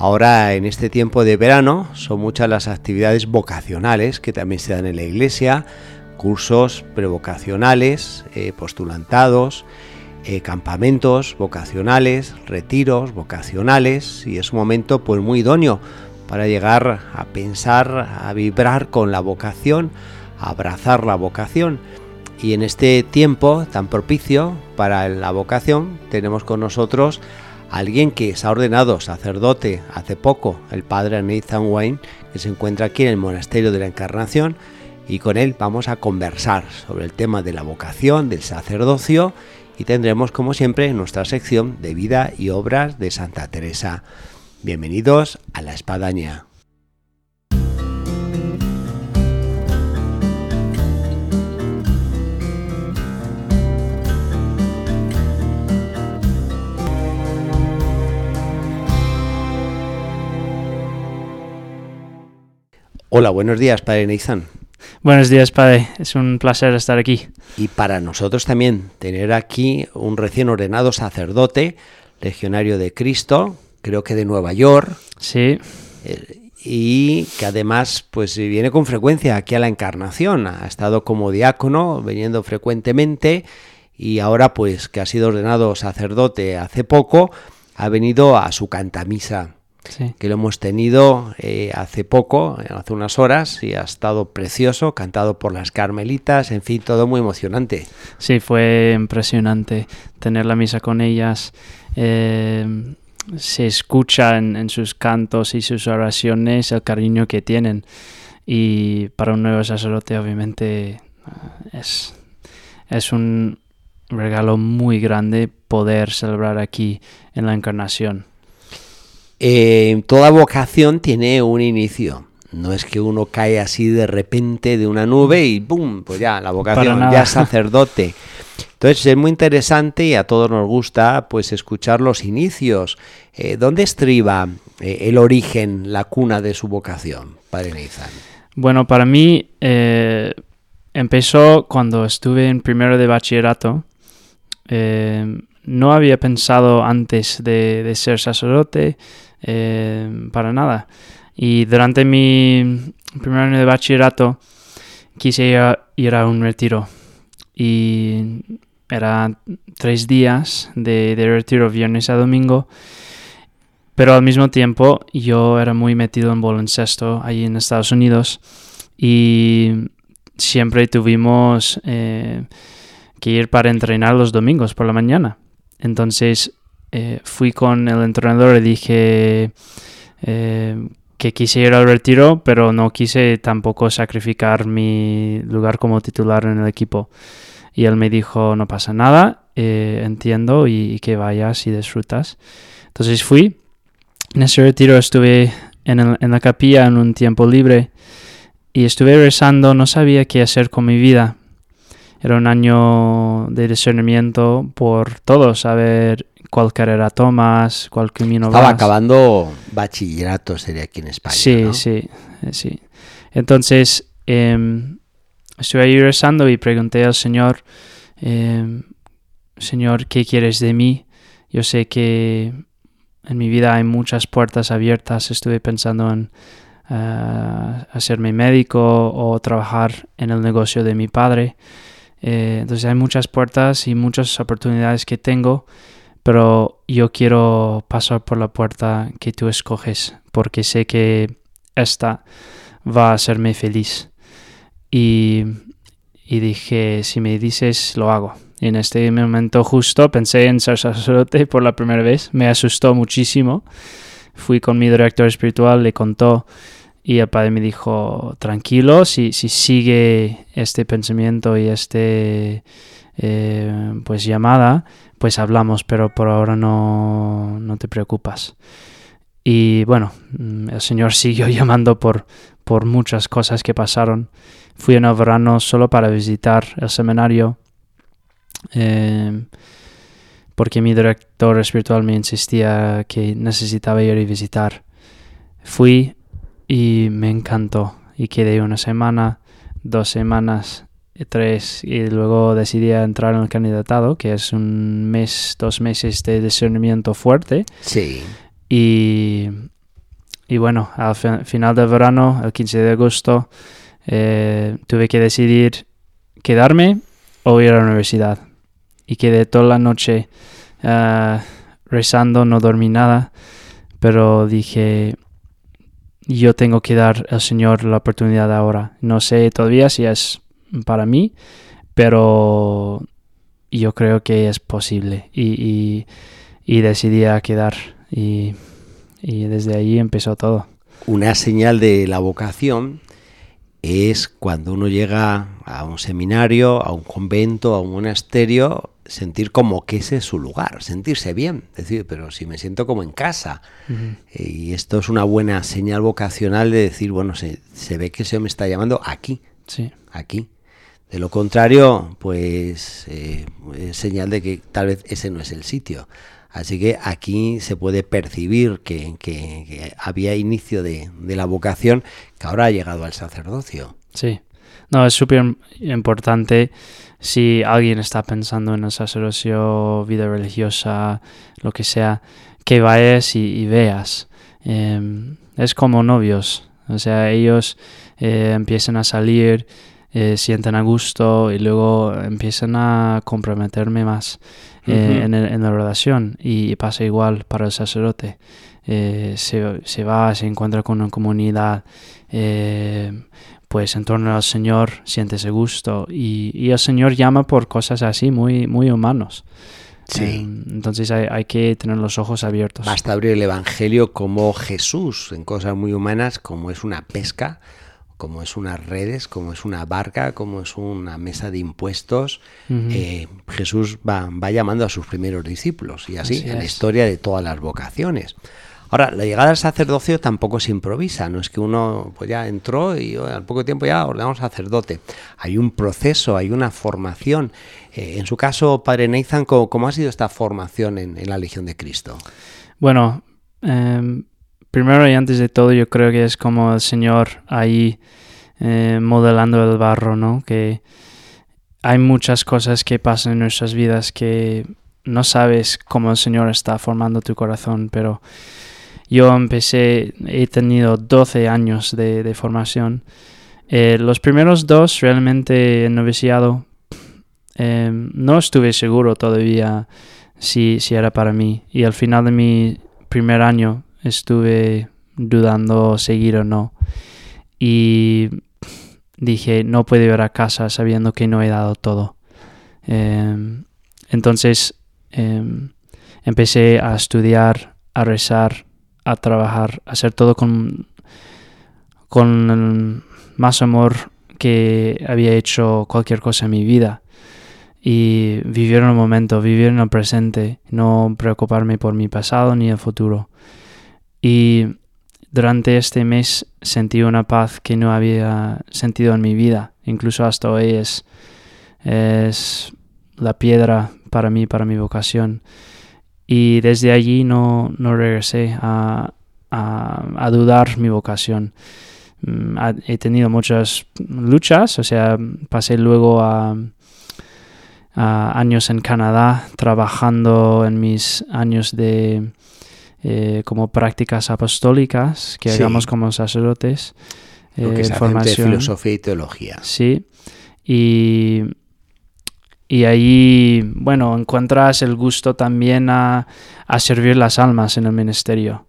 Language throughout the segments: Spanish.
Ahora en este tiempo de verano son muchas las actividades vocacionales que también se dan en la iglesia, cursos prevocacionales, eh, postulantados, eh, campamentos vocacionales, retiros vocacionales y es un momento pues muy idóneo para llegar a pensar, a vibrar con la vocación, a abrazar la vocación. Y en este tiempo tan propicio para la vocación tenemos con nosotros alguien que se ha ordenado sacerdote hace poco, el padre Nathan Wayne, que se encuentra aquí en el Monasterio de la Encarnación, y con él vamos a conversar sobre el tema de la vocación, del sacerdocio, y tendremos como siempre nuestra sección de vida y obras de Santa Teresa. Bienvenidos a la Espadaña. Hola, buenos días, Padre Neizan. Buenos días, Padre. Es un placer estar aquí. Y para nosotros también tener aquí un recién ordenado sacerdote, legionario de Cristo, creo que de Nueva York. Sí. Eh, y que además pues viene con frecuencia aquí a la Encarnación. Ha estado como diácono, viniendo frecuentemente y ahora pues que ha sido ordenado sacerdote hace poco, ha venido a su cantamisa que lo hemos tenido eh, hace poco, hace unas horas, y ha estado precioso, cantado por las carmelitas, en fin, todo muy emocionante. Sí, fue impresionante tener la misa con ellas. Eh, se escucha en, sus cantos y sus oraciones el cariño que tienen. Y para un nuevo sacerdote, obviamente, es, es un regalo muy grande poder celebrar aquí en la Encarnación. Eh, toda vocación tiene un inicio. No es que uno cae así de repente de una nube y ¡pum! Pues ya, la vocación, ya sacerdote. Entonces es muy interesante y a todos nos gusta pues escuchar los inicios. Eh, ¿Dónde estriba eh, el origen, la cuna de su vocación, Padre Neizan? Bueno, para mí empezó cuando estuve en primero de bachillerato. no había pensado antes de ser sacerdote eh, para nada. Y durante mi primer año de bachillerato quise ir a, un retiro. Y era tres días de, retiro, viernes a domingo. Pero al mismo tiempo yo era muy metido en baloncesto allí en Estados Unidos. Y siempre tuvimos eh, que ir para entrenar los domingos por la mañana. Entonces eh, fui con el entrenador y dije eh, que quise ir al retiro, pero no quise tampoco sacrificar mi lugar como titular en el equipo. Y él me dijo, no pasa nada, eh, entiendo y, que vayas y disfrutas. Entonces fui. En ese retiro estuve en, en la capilla en un tiempo libre y estuve rezando, no sabía qué hacer con mi vida. Era un año de discernimiento por todo, saber cuál carrera tomas, cuál camino Estaba acabando bachillerato, sería aquí en España. Sí, sí, eh, sí. Entonces, eh, estuve ahí rezando y pregunté al Señor, em, Señor, ¿qué quieres de mí? Yo sé que en mi vida hay muchas puertas abiertas. Estuve pensando en uh, hacerme médico o trabajar en el negocio de mi padre. Eh, entonces hay muchas puertas y muchas oportunidades que tengo pero yo quiero pasar por la puerta que tú escoges, porque sé que esta va a hacerme feliz. Y, dije, si me dices, lo hago. Y en este momento justo pensé en ser sacerdote por la primera vez, me asustó muchísimo. Fui con mi director espiritual, le contó y el padre me dijo, tranquilo, si, si sigue este pensamiento y este eh, pues llamada, pues hablamos, pero por ahora no, no te preocupas. Y bueno, mm, el Señor siguió llamando por, por muchas cosas que pasaron. Fui en el verano solo para visitar el seminario. eh, porque mi director espiritual me insistía que necesitaba ir y visitar. Fui y me encantó. Y quedé una semana, dos semanas, tres, y luego decidí entrar en el candidatado, que es un mes, dos meses de discernimiento fuerte. Sí. Y, y bueno, al fi- final del verano, el 15 de agosto, eh, tuve que decidir quedarme o ir a la universidad. Y quedé toda la noche eh, rezando, no dormí nada, pero dije, yo tengo que dar al Señor la oportunidad ahora. No sé todavía si es para mí, pero yo creo que es posible. Y, y, y decidí a quedar. Y, y desde ahí empezó todo. Una señal de la vocación es cuando uno llega a un seminario, a un convento, a un monasterio, sentir como que ese es su lugar, sentirse bien, decir, pero si me siento como en casa. Y esto es una buena señal vocacional de decir, bueno, se, se ve que se me está llamando aquí, Sí, aquí. De lo contrario, pues eh, es señal de que tal vez ese no es el sitio. Así que aquí se puede percibir que, que- había inicio de, de la vocación que ahora ha llegado al sacerdocio. sí. No, es súper importante si alguien está pensando en el sacerdocio, vida religiosa, lo que sea, que vayas y, y veas. Em, es como novios, o sea, ellos eh, empiezan a salir, eh, sienten a gusto y luego empiezan a comprometerme más eh, Ujú. en, el- en la relación y pasa igual para el sacerdote. Eh, se, se va, se encuentra con una comunidad, eh, pues en torno al Señor siente ese gusto y, y el Señor llama por cosas así muy, muy humanos. Sí. Eh, entonces hay, hay que tener los ojos abiertos. Basta abrir el Evangelio como Jesús en cosas muy humanas, como es una pesca, como es unas redes, como es una barca, como es una mesa de impuestos. Eh, Jesús va, va llamando a sus primeros discípulos y así, Así en la historia de todas las vocaciones. Ahora, la llegada al sacerdocio tampoco se improvisa, no es que uno pues ya entró y oh, al poco tiempo ya ordenamos sacerdote. Hay un proceso, hay una formación. Eh, en su caso, Padre Nathan, ¿cómo, cómo ha sido esta formación en, en la Legión de Cristo? Bueno, em, primero y antes de todo, yo creo que es como el Señor ahí eh, modelando el barro, ¿no? Que hay muchas cosas que pasan en nuestras vidas que no sabes cómo el Señor está formando tu corazón, pero yo empecé, he tenido 12 años de, formación. Eh, los primeros dos, realmente en noviciado, em, no estuve seguro todavía si, si era para mí. Y al final de mi primer año estuve dudando seguir o no. Y dije, no puedo ir a casa sabiendo que no he dado todo. Em, entonces em, empecé a estudiar, a rezar, a trabajar, a hacer todo con, con más amor que había hecho cualquier cosa en mi vida y vivir en el momento, vivir en el presente, no preocuparme por mi pasado ni el futuro. Y durante este mes sentí una paz que no había sentido en mi vida, incluso hasta hoy es, es la piedra para mí, para mi vocación. Y desde allí no, no regresé a, a, dudar mi vocación. Mm, He tenido muchas luchas, o sea, pasé luego a, a años en Canadá trabajando en mis años de eh, como prácticas apostólicas que Sí. hagamos como sacerdotes. Lo que eh, se formación. filosofía y teología. Sí. Y, y ahí, bueno, encuentras el gusto también a, a servir las almas en el ministerio.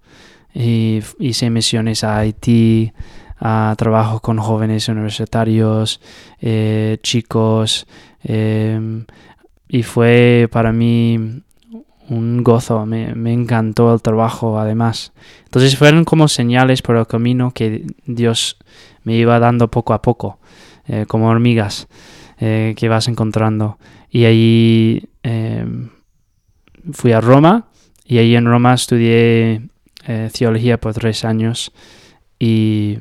Y hice misiones a Haití, a trabajo con jóvenes universitarios, eh, chicos, eh, y fue para mí un gozo, me, me encantó el trabajo además. Entonces fueron como señales por el camino que Dios me iba dando poco a poco, eh, como hormigas eh, que vas encontrando. Y ahí eh, fui a Roma y ahí en Roma estudié eh, teología por tres años y,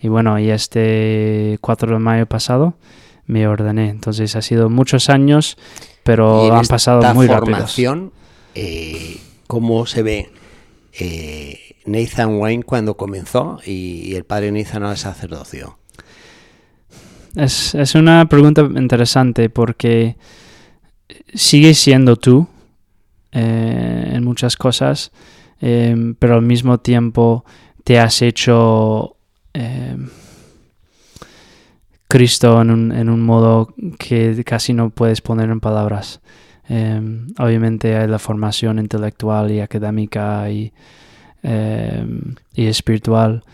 y bueno, y este 4 de mayo pasado me ordené. Entonces ha sido muchos años, pero han pasado muy rápido. Eh, ¿Cómo se ve eh, Nathan Wayne cuando comenzó y, el padre Nathan al sacerdocio? Es, es una pregunta interesante porque sigues siendo tú eh, en muchas cosas, eh, pero al mismo tiempo te has hecho Cristo en un, en un, modo que casi no puedes poner en palabras. obviamente hay la formación intelectual y académica y, y espiritual.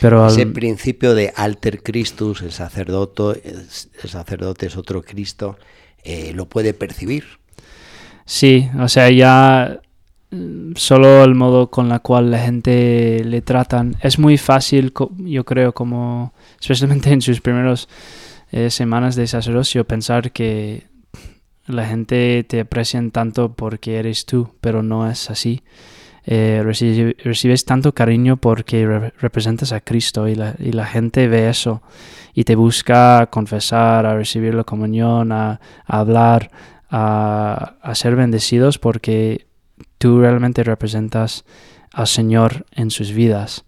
Pero Ese principio de alter Christus, el sacerdote, el sacerdote es otro Cristo, eh, lo puede percibir. Sí, o sea, ya solo el modo con la cual la gente le tratan es muy fácil, yo creo, como especialmente en sus primeras eh, semanas de sacerdocio, pensar que la gente te aprecia tanto porque eres tú, pero no es así. Eh, recibes, tanto cariño porque representas a Cristo y la, y la, gente ve eso y te busca confesar, a recibir la comunión, a, hablar, a, ser bendecidos porque tú realmente representas al Señor en sus vidas.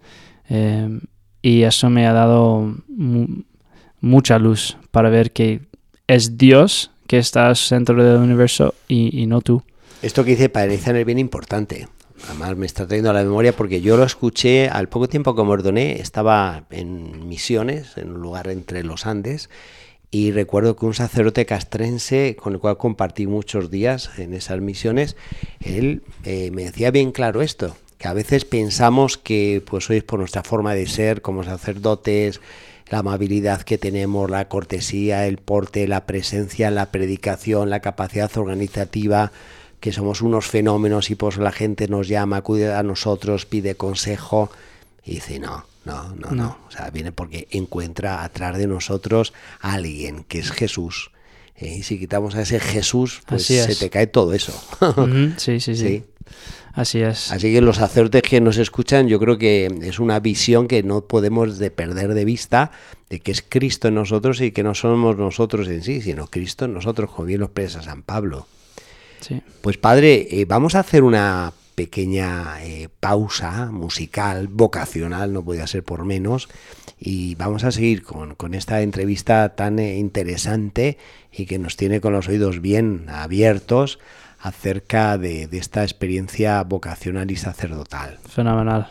Em, y eso me ha dado mucha luz para ver que es Dios que está al centro del universo y, no tú. Esto que dice Padre es bien importante además me está trayendo a la memoria porque yo lo escuché al poco tiempo que me ordené, estaba en Misiones, en un lugar entre los Andes, y recuerdo que un sacerdote castrense con el cual compartí muchos días en esas misiones, él eh, me decía bien claro esto, que a veces pensamos que pues hoy por nuestra forma de ser como sacerdotes, la amabilidad que tenemos, la cortesía, el porte, la presencia, la predicación, la capacidad organizativa, que somos unos fenómenos y pues la gente nos llama, acude a nosotros, pide consejo y dice, no, no, no, no. O sea, viene porque encuentra atrás de nosotros a alguien que es Jesús. ¿eh? Y si quitamos a ese Jesús, pues se te cae todo eso. sí, sí, sí, Así es. Así que los sacerdotes que nos escuchan, yo creo que es una visión que no podemos de perder de vista de que es Cristo en nosotros y que no somos nosotros en sí, sino Cristo en nosotros, como bien lo expresa San Pablo. Pues padre, eh, vamos a hacer una pequeña eh, pausa musical, vocacional, no podía ser por menos, y vamos a seguir con, esta entrevista tan eh, interesante y que nos tiene con los oídos bien abiertos acerca de, de esta experiencia vocacional y sacerdotal. Fenomenal.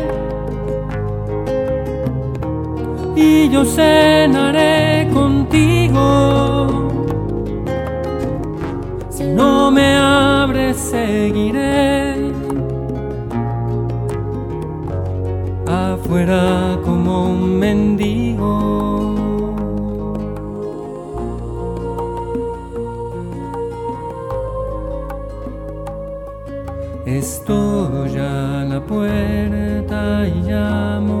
y yo cenaré contigo. Si no me abres, seguiré afuera como un mendigo. Estoy a la puerta y llamo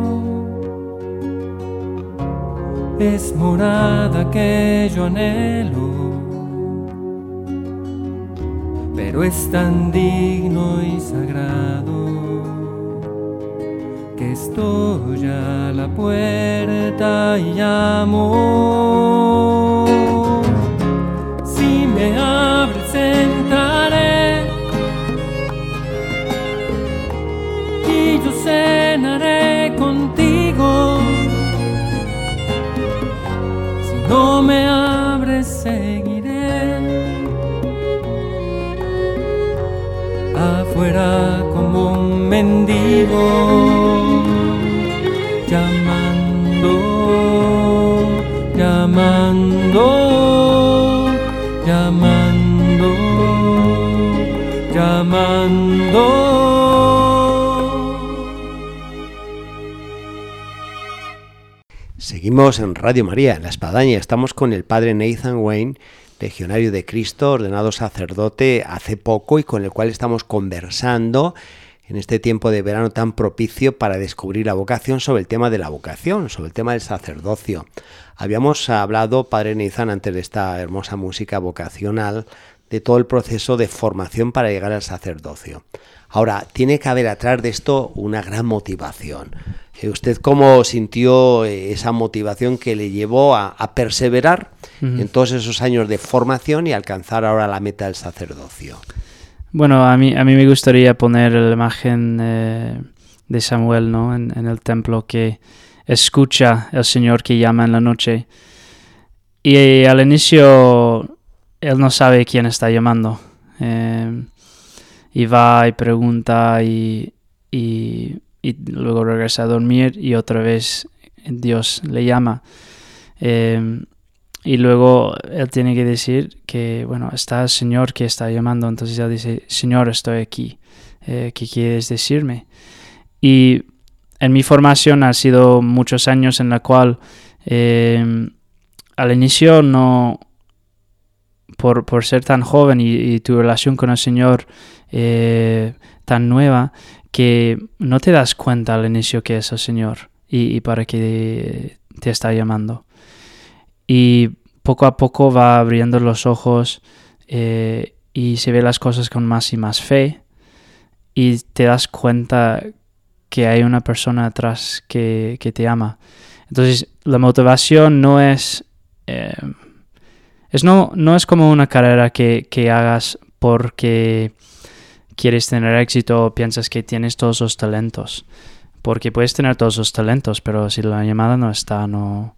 es morada que yo anhelo. pero es tan digno y sagrado que estoy a la puerta y llamo. Si me abres afuera como un mendigo, llamando, llamando, llamando, llamando. Seguimos en Radio María, en La Espadaña. Estamos con el padre Nathan Wayne, legionario de Cristo, ordenado sacerdote hace poco y con el cual estamos conversando en este tiempo de verano tan propicio para descubrir la vocación sobre el tema de la vocación, sobre el tema del sacerdocio. Habíamos hablado, padre Nathan, antes de esta hermosa música vocacional, de todo el proceso de formación para llegar al sacerdocio. Ahora, tiene que haber atrás de esto una gran motivación. Eh, ¿Usted cómo sintió eh, esa motivación que le llevó a, a perseverar en todos esos años de formación y alcanzar ahora la meta del sacerdocio? Bueno, a mí, a mí me gustaría poner la imagen eh, de Samuel ¿no? en, en el templo que escucha al Señor que llama en la noche. Y al inicio él no sabe quién está llamando. Eh, y va y pregunta y, y, y luego regresa a dormir y otra vez Dios le llama. Eh, y luego él tiene que decir que, bueno, está el Señor que está llamando. Entonces él dice, Señor, estoy aquí. Eh, ¿Qué quieres decirme? Y en mi formación ha sido muchos años en la cual eh, al inicio no, por, por ser tan joven y, y, tu relación con el Señor eh, tan nueva, que no te das cuenta al inicio que es el Señor y, y para qué te está llamando. Y poco a poco va abriendo los ojos eh, y se ve las cosas con más y más fe y te das cuenta que hay una persona atrás que, que te ama. Entonces la motivación no es... Eh, es no, no es como una carrera que, que hagas porque quieres tener éxito o piensas que tienes todos los talentos. Porque puedes tener todos los talentos, pero si la llamada no está, no,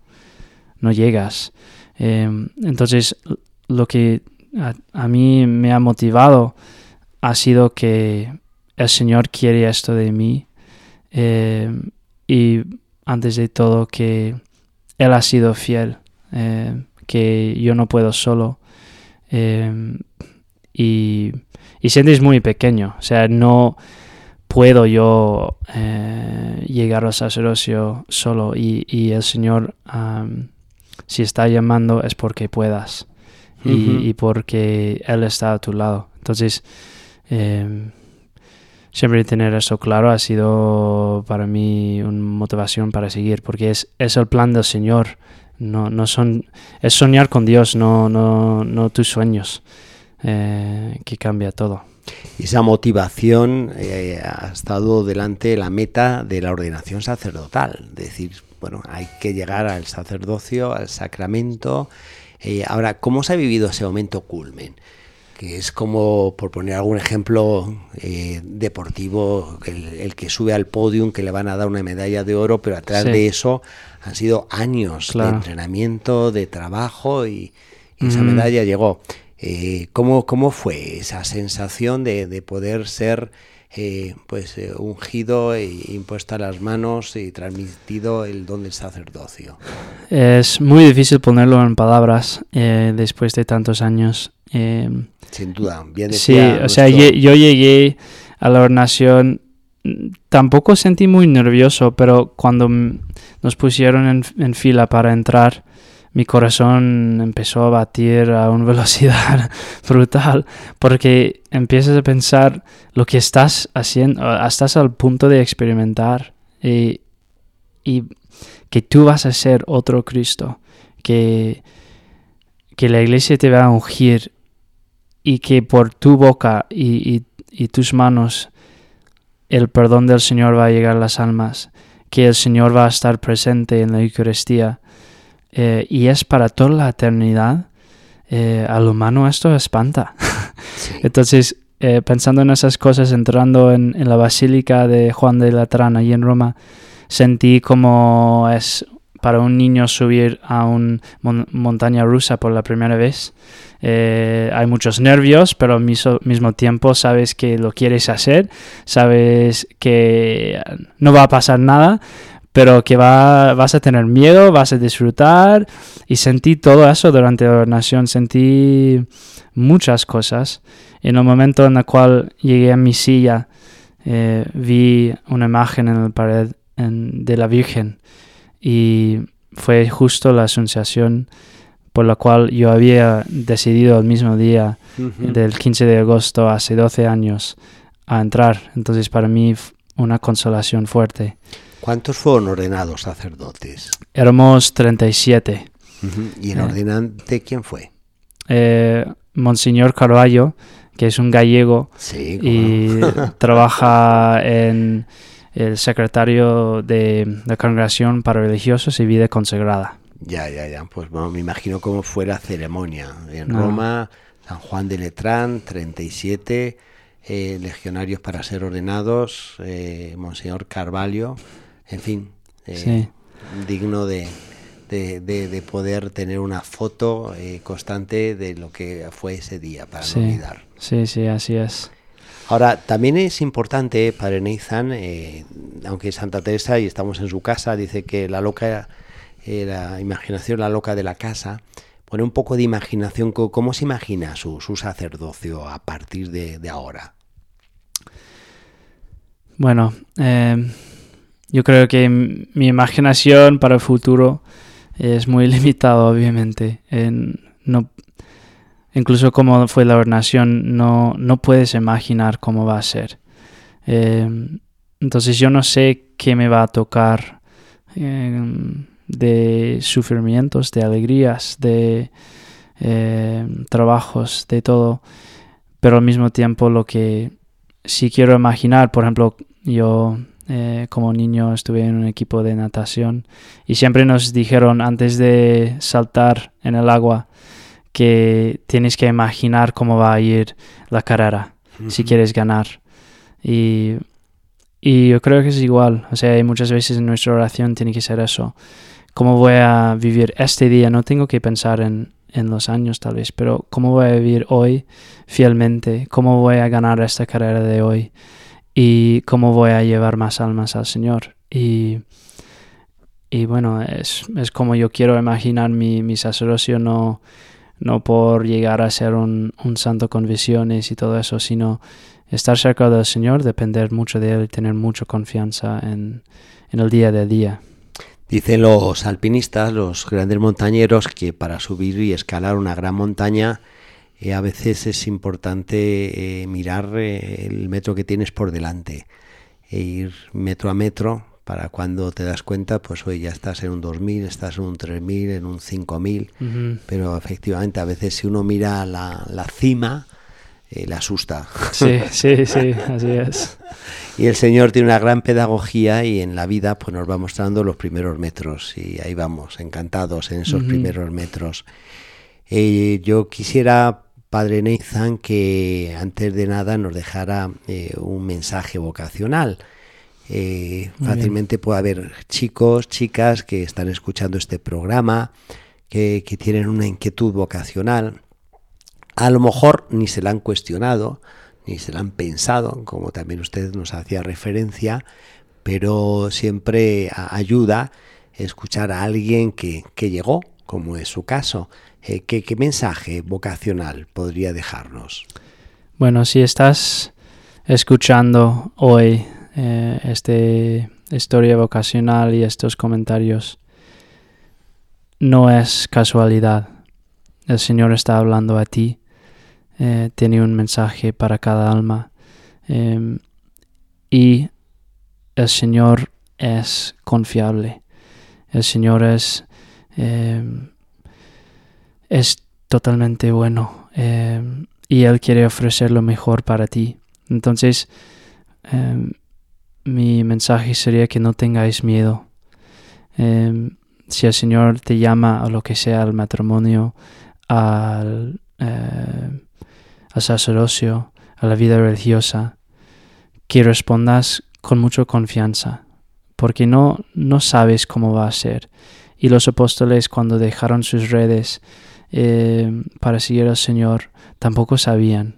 no llegas. Eh, entonces, lo que a, mí me ha motivado ha sido que el Señor quiere esto de mí eh, y antes de todo que Él ha sido fiel, eh, que yo no puedo solo eh, y, y sientes muy pequeño, o sea, no puedo yo eh, llegar al sacerdocio solo y, y el Señor um, si está llamando es porque puedas y, uh -huh. y, porque Él está a tu lado. Entonces, eh, siempre tener eso claro ha sido para mí una motivación para seguir, porque es, es el plan del Señor. No, no son, es soñar con Dios, no, no, no tus sueños, eh, que cambia todo. Esa motivación eh, ha estado delante de la meta de la ordenación sacerdotal, es decir, bueno, hay que llegar al sacerdocio, al sacramento. Eh, ahora, ¿cómo se ha vivido ese momento culmen? Que es como, por poner algún ejemplo eh, deportivo, el, el, que sube al podium, que le van a dar una medalla de oro, pero atrás sí. de eso han sido años claro. de entrenamiento, de trabajo y, y mm. esa medalla llegó. Eh, ¿cómo, ¿Cómo fue esa sensación de, de poder ser eh, pues eh, ungido e impuesto a las manos y transmitido el don del sacerdocio. Es muy difícil ponerlo en palabras eh, después de tantos años. Sin duda, bien Sí, o nuestro... sea, yo llegué a la ordenación tampoco sentí muy nervioso, pero cuando nos pusieron en, en fila para entrar, mi corazón empezó a batir a una velocidad brutal, porque empiezas a pensar lo que estás haciendo, estás al punto de experimentar y, que tú vas a ser otro Cristo, que, que la iglesia te va a ungir y que por tu boca y- y tus manos el perdón del Señor va a llegar a las almas, que el Señor va a estar presente en la Eucaristía eh, y es para toda la eternidad, eh, al humano esto espanta. Sí. Entonces, eh, pensando en esas cosas, entrando en, en la Basílica de Juan de Latrán, allí en Roma, sentí como es para un niño subir a una montaña rusa por la primera vez. Eh, hay muchos nervios, pero al mismo tiempo sabes que lo quieres hacer, sabes que no va a pasar nada, pero que va, vas a tener miedo, vas a disfrutar y sentí todo eso durante la ordenación, sentí muchas cosas. En el momento en el cual llegué a mi silla, eh, vi una imagen en la pared en- de la Virgen y fue justo la anunciación por la cual yo había decidido el mismo día Ujú. del 15 de agosto hace 12 años a entrar. Entonces para mí una consolación fuerte. ¿Cuántos fueron ordenados sacerdotes? Éramos 37. Ujú. ¿Y el Eh. ordenante quién fue? Eh, Monseñor Carballo, que es un gallego Sí, y trabaja en el secretario de la Congregación para Religiosos y Vida Consagrada. Ya, ya, ya. Pues bueno, me imagino cómo fue la ceremonia. En No. Roma, San Juan de Letrán, 37 eh, legionarios para ser ordenados, eh, Monseñor Carvalho, en fin, eh, Sí. digno de, de, de- de poder tener una foto eh, constante de lo que fue ese día, para Sí. no olvidar. Sí, sí, así es. Ahora, también es importante, Padre Nathan, eh, aunque Santa Teresa, y estamos en su casa, dice que la loca, eh, la imaginación, la loca de la casa, pone un poco de imaginación. ¿Cómo se imagina su, su sacerdocio a partir de, de ahora? Bueno, eh, yo creo que mi imaginación para el futuro es muy limitada, obviamente. En- no, incluso como fue la ordenación, no, no puedes imaginar cómo va a ser. Eh, entonces yo no sé qué me va a tocar eh, de sufrimientos, de alegrías, de eh, trabajos, de todo. Pero al mismo tiempo lo que si quiero imaginar, por ejemplo, yo eh, como niño estuve en un equipo de natación y siempre nos dijeron antes de saltar en el agua que tienes que imaginar cómo va a ir la carrera si quieres ganar. Y, y yo creo que es igual, o sea, muchas veces en nuestra oración tiene que ser eso. ¿Cómo voy a vivir este día? No tengo que pensar en, en los años tal vez, pero ¿cómo voy a vivir hoy fielmente? ¿Cómo voy a ganar esta carrera de hoy? ¿Y cómo voy a llevar más almas al Señor? Y, y bueno, es, es como yo quiero imaginar mi, mi sacerdocio, no, no por llegar a ser un, un santo con visiones y todo eso, sino estar cerca del Señor, depender mucho de Él y tener mucha confianza en, en el día de día. Dicen los alpinistas, los grandes montañeros, que para subir y escalar una gran montaña eh, a veces es importante eh, mirar eh, el metro que tienes por delante e ir metro a metro para cuando te das cuenta, pues hoy ya estás en un 2000, estás en un 3000, en un 5000, Ujú. pero efectivamente a veces si uno mira la, la cima, eh, le asusta. Sí, sí, sí, así es. Y el Señor tiene una gran pedagogía y en la vida pues nos va mostrando los primeros metros y ahí vamos, encantados en esos primeros metros. Eh, yo quisiera, Padre Nathan, que antes de nada nos dejara eh, un mensaje vocacional. Eh, bien. fácilmente puede haber chicos, chicas que están escuchando este programa, que, que tienen una inquietud vocacional. A lo mejor ni se la han cuestionado, ni se la han pensado, como también usted nos hacía referencia, pero siempre ayuda escuchar a alguien que, que llegó, como es su caso. Eh, ¿qué, mensaje vocacional podría dejarnos? Bueno, si estás escuchando hoy eh, esta historia vocacional y estos comentarios no es casualidad. El Señor está hablando a ti, eh, tiene un mensaje para cada alma em, y el Señor es confiable. El Señor es, em, es totalmente bueno em, y Él quiere ofrecer lo mejor para ti. Entonces, mi mensaje sería que no tengáis miedo si el Señor te llama a lo que sea, al matrimonio, al, eh, al sacerdocio, a la vida religiosa, que respondas con mucha confianza, porque no, no sabes cómo va a ser. Y los apóstoles cuando dejaron sus redes eh, para seguir al Señor, tampoco sabían.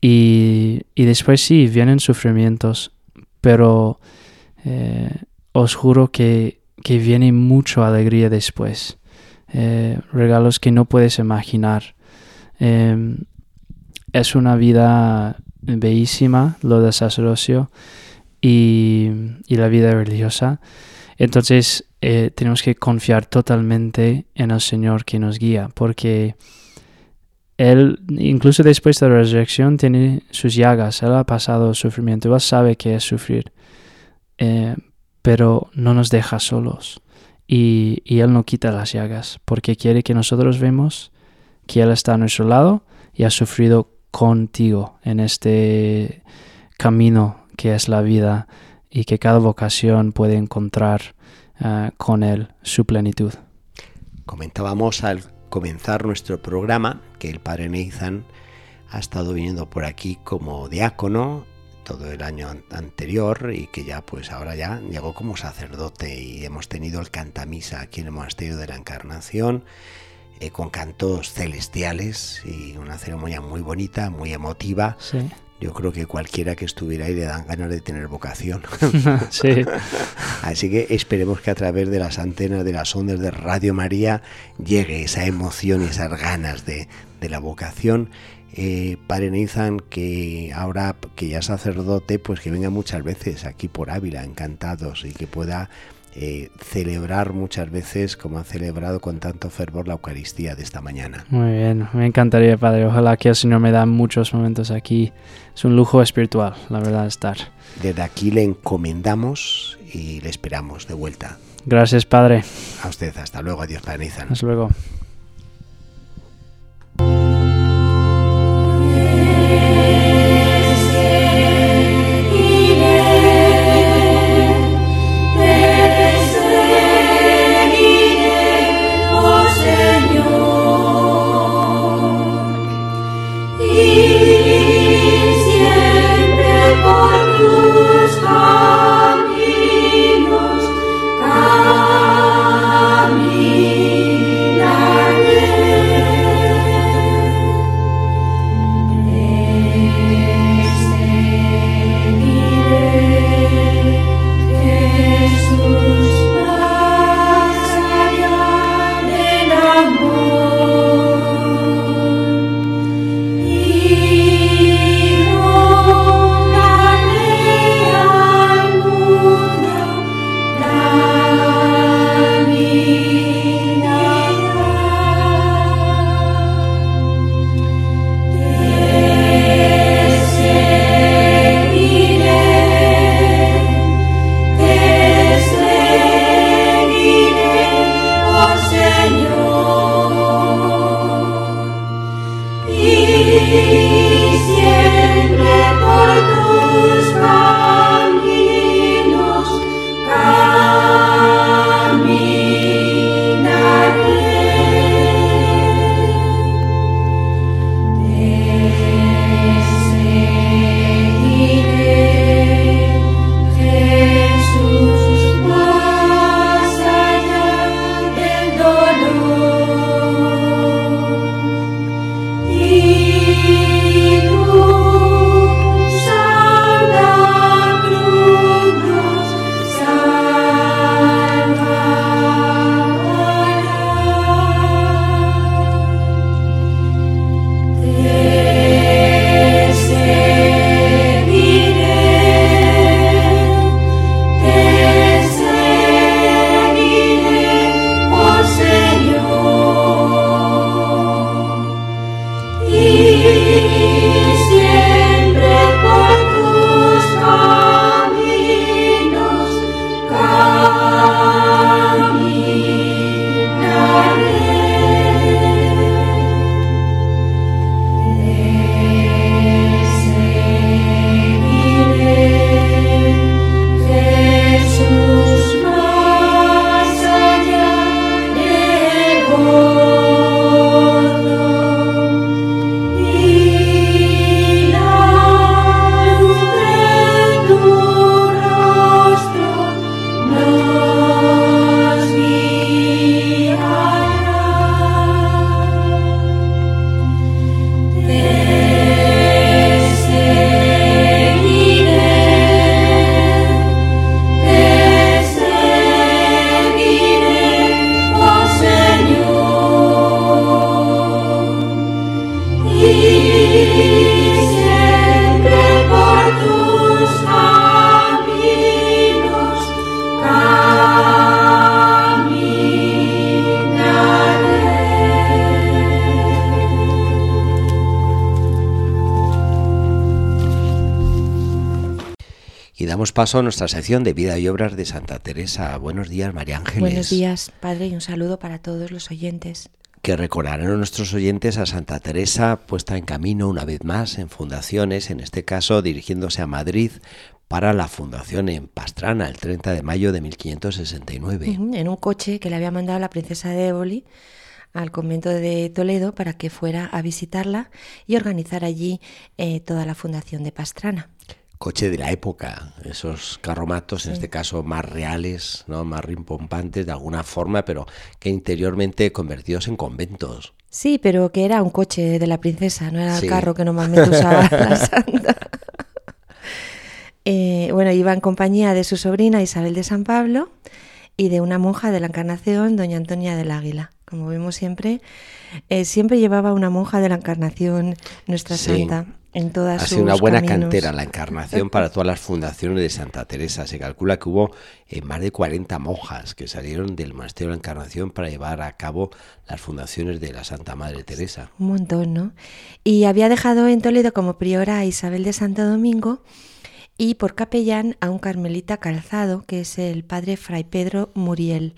Y, y después sí, vienen sufrimientos, pero eh, os juro que que viene mucha alegría después. Eh, regalos que no puedes imaginar. Em, es una vida bellísima lo del sacerdocio y, la vida religiosa. Entonces eh, tenemos que confiar totalmente en el Señor que nos guía, porque Él, incluso después de la resurrección, tiene sus llagas, Él ha pasado sufrimiento, Él sabe qué es sufrir. Eh, pero no nos deja solos. Y, Él no quita las llagas, porque quiere que nosotros vemos que Él está a nuestro lado y ha sufrido contigo en este camino que es la vida y que cada vocación puede encontrar eh, con Él su plenitud. Comentábamos al comenzar nuestro programa que el padre Nathan ha estado viniendo por aquí como diácono todo el año anterior y que ya pues ahora ya llegó como sacerdote y hemos tenido el cantamisa aquí en el monasterio de la Encarnación eh, con cantos celestiales y una ceremonia muy bonita, muy emotiva. Yo creo que cualquiera que estuviera ahí le dan ganas de tener vocación. sí. Así que esperemos que a través de las antenas, de las ondas de Radio María, llegue esa emoción y esas ganas de, de la vocación eh, Padre Nathan, que ahora que ya es sacerdote, pues que venga muchas veces aquí por Ávila, encantados, y que pueda eh, celebrar muchas veces como ha celebrado con tanto fervor la Eucaristía de esta mañana. Muy bien, me encantaría, Padre. Ojalá que el Señor me da muchos momentos aquí. Es un lujo espiritual, la verdad, estar. Desde aquí le encomendamos y le esperamos de vuelta. Gracias, Padre. A usted, hasta luego. Adiós, Padre Nathan. Hasta luego. Paso a nuestra sección de vida y obras de Santa Teresa. Buenos días, María Ángeles. Buenos días, Padre, y un saludo para todos los oyentes. Que recordarán a nuestros oyentes a Santa Teresa puesta en camino una vez más en fundaciones, en este caso dirigiéndose a Madrid para la fundación en Pastrana el 30 de mayo de 1569. En un coche que le había mandado la princesa de Éboli al convento de Toledo para que fuera a visitarla y organizar allí eh, toda la fundación de Pastrana coche de la época, esos carromatos, en este caso más reales, ¿no? más rimpompantes de alguna forma, pero que interiormente convertidos en conventos. Sí, pero que era un coche de la princesa, no era el carro que normalmente usaba la santa. Eh, bueno, iba en compañía de su sobrina Isabel de San Pablo y de una monja de la Encarnación, doña Antonia del Águila. Como vemos siempre, eh, siempre llevaba una monja de la Encarnación, nuestra santa en todas ha sido una buena cantera la encarnación para todas las fundaciones de Santa Teresa. Se calcula que hubo eh, más de 40 monjas que salieron del monasterio de la Encarnación para llevar a cabo las fundaciones de la Santa Madre Teresa. Un montón, ¿no? Y había dejado en Toledo como priora a Isabel de Santo Domingo y por capellán a un carmelita calzado, que es el padre Fray Pedro Muriel.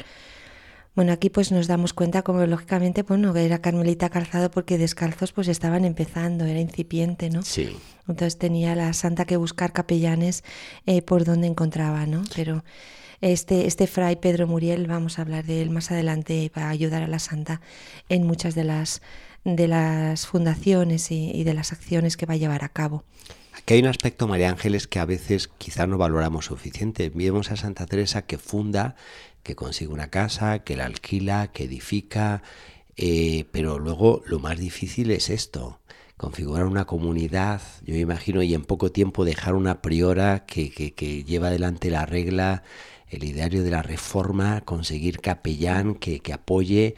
Bueno, aquí pues nos damos cuenta como lógicamente, bueno, que era Carmelita Calzado porque descalzos pues estaban empezando, era incipiente, ¿no? Sí. Entonces tenía la santa que buscar capellanes eh, por donde encontraba, ¿no? Pero este, este fray Pedro Muriel, vamos a hablar de él más adelante, va a ayudar a la santa en muchas de las, de las fundaciones y, y de las acciones que va a llevar a cabo. Aquí hay un aspecto, María Ángeles, que a veces quizá no valoramos suficiente. Vemos a Santa Teresa que funda que consigue una casa, que la alquila, que edifica, eh, pero luego lo más difícil es esto, configurar una comunidad, yo me imagino, y en poco tiempo dejar una priora que, que, que lleva adelante la regla, el ideario de la reforma, conseguir capellán que, que apoye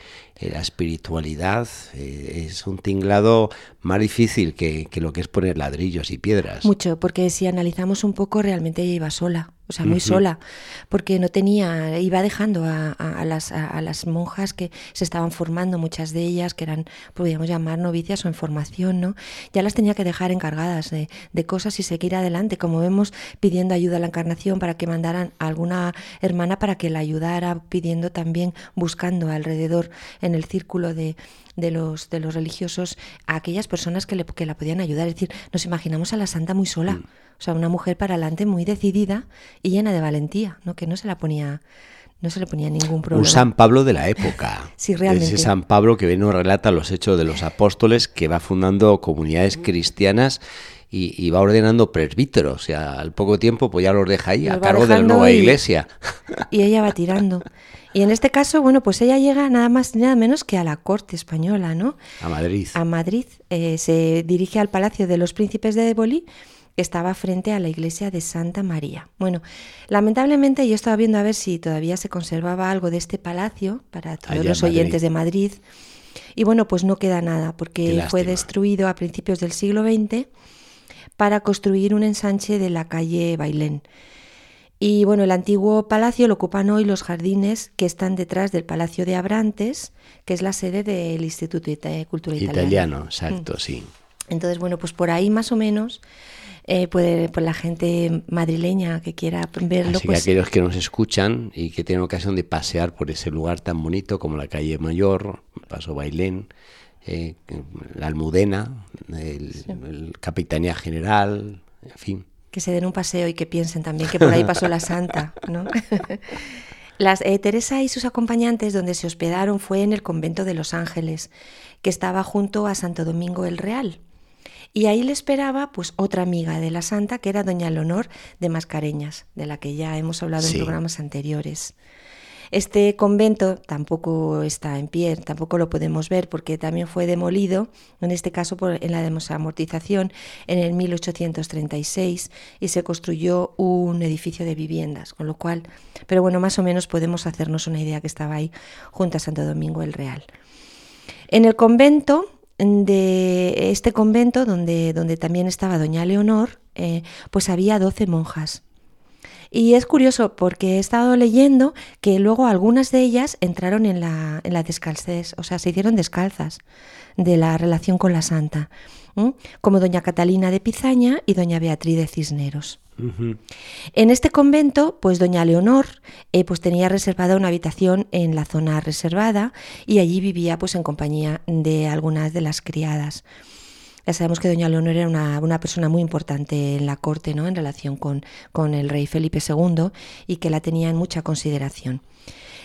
la espiritualidad. Eh, es un tinglado más difícil que, que, lo que es poner ladrillos y piedras. Mucho, porque si analizamos un poco, realmente ella iba sola o sea, muy sola, porque no tenía, iba dejando a, las, a, las, monjas que se estaban formando, muchas de ellas que eran, podríamos llamar novicias o en formación, ¿no? Ya las tenía que dejar encargadas de, de, cosas y seguir adelante, como vemos pidiendo ayuda a la encarnación para que mandaran a alguna hermana para que la ayudara, pidiendo también, buscando alrededor en el círculo de, de los, de los religiosos a aquellas personas que, le, que la podían ayudar. Es decir, nos imaginamos a la santa muy sola, mm. o sea, una mujer para adelante muy decidida y llena de valentía, ¿no? que no se la ponía no se le ponía ningún problema. Un San Pablo de la época. sí, realmente. Ese San Pablo que nos relata los hechos de los apóstoles, que va fundando comunidades cristianas y, va ordenando presbíteros. O sea, al poco tiempo pues ya los deja ahí, a cargo de la nueva iglesia. Y ella va tirando. Y en este caso, bueno, pues ella llega nada más nada menos que a la corte española, ¿no? A Madrid. A Madrid. Eh, se dirige al Palacio de los Príncipes de Éboli, que estaba frente a la iglesia de Santa María. Bueno, lamentablemente yo estaba viendo a ver si todavía se conservaba algo de este palacio para todos los oyentes de Madrid. Y bueno, pues no queda nada, porque fue destruido a principios del siglo XX para construir un ensanche de la calle Bailén. Y bueno, el antiguo palacio lo ocupan hoy los jardines que están detrás del Palacio de Abrantes, que es la sede del Instituto de Cultura Italiana. Italiano, exacto, mm. sí. Entonces, bueno, pues por ahí más o menos eh, puede pues la gente madrileña que quiera verlo. Así pues... que aquellos que nos escuchan y que tienen ocasión de pasear por ese lugar tan bonito como la calle Mayor, Paso Bailén, eh, la Almudena, el, el Capitanía General, en fin que se den un paseo y que piensen también que por ahí pasó la santa, ¿no? Las, eh, Teresa y sus acompañantes donde se hospedaron fue en el convento de Los Ángeles, que estaba junto a Santo Domingo el Real. Y ahí le esperaba pues otra amiga de la santa que era doña Leonor de Mascareñas, de la que ya hemos hablado en programas anteriores. Este convento tampoco está en pie, tampoco lo podemos ver porque también fue demolido, en este caso por, en la desamortización, en el 1836 y se construyó un edificio de viviendas, con lo cual, pero bueno, más o menos podemos hacernos una idea que estaba ahí junto a Santo Domingo el Real. En el convento de este convento, donde, donde también estaba doña Leonor, eh, pues había 12 monjas. Y es curioso porque he estado leyendo que luego algunas de ellas entraron en la, en la descalcés, o sea, se hicieron descalzas de la relación con la santa. como doña Catalina de Pizaña y doña Beatriz de Cisneros. En este convento, pues doña Leonor eh, pues tenía reservada una habitación en la zona reservada y allí vivía pues en compañía de algunas de las criadas. Ya sabemos que doña Leonor era una, persona muy importante en la corte, ¿no? En relación con, con el rey Felipe II y que la tenía en mucha consideración.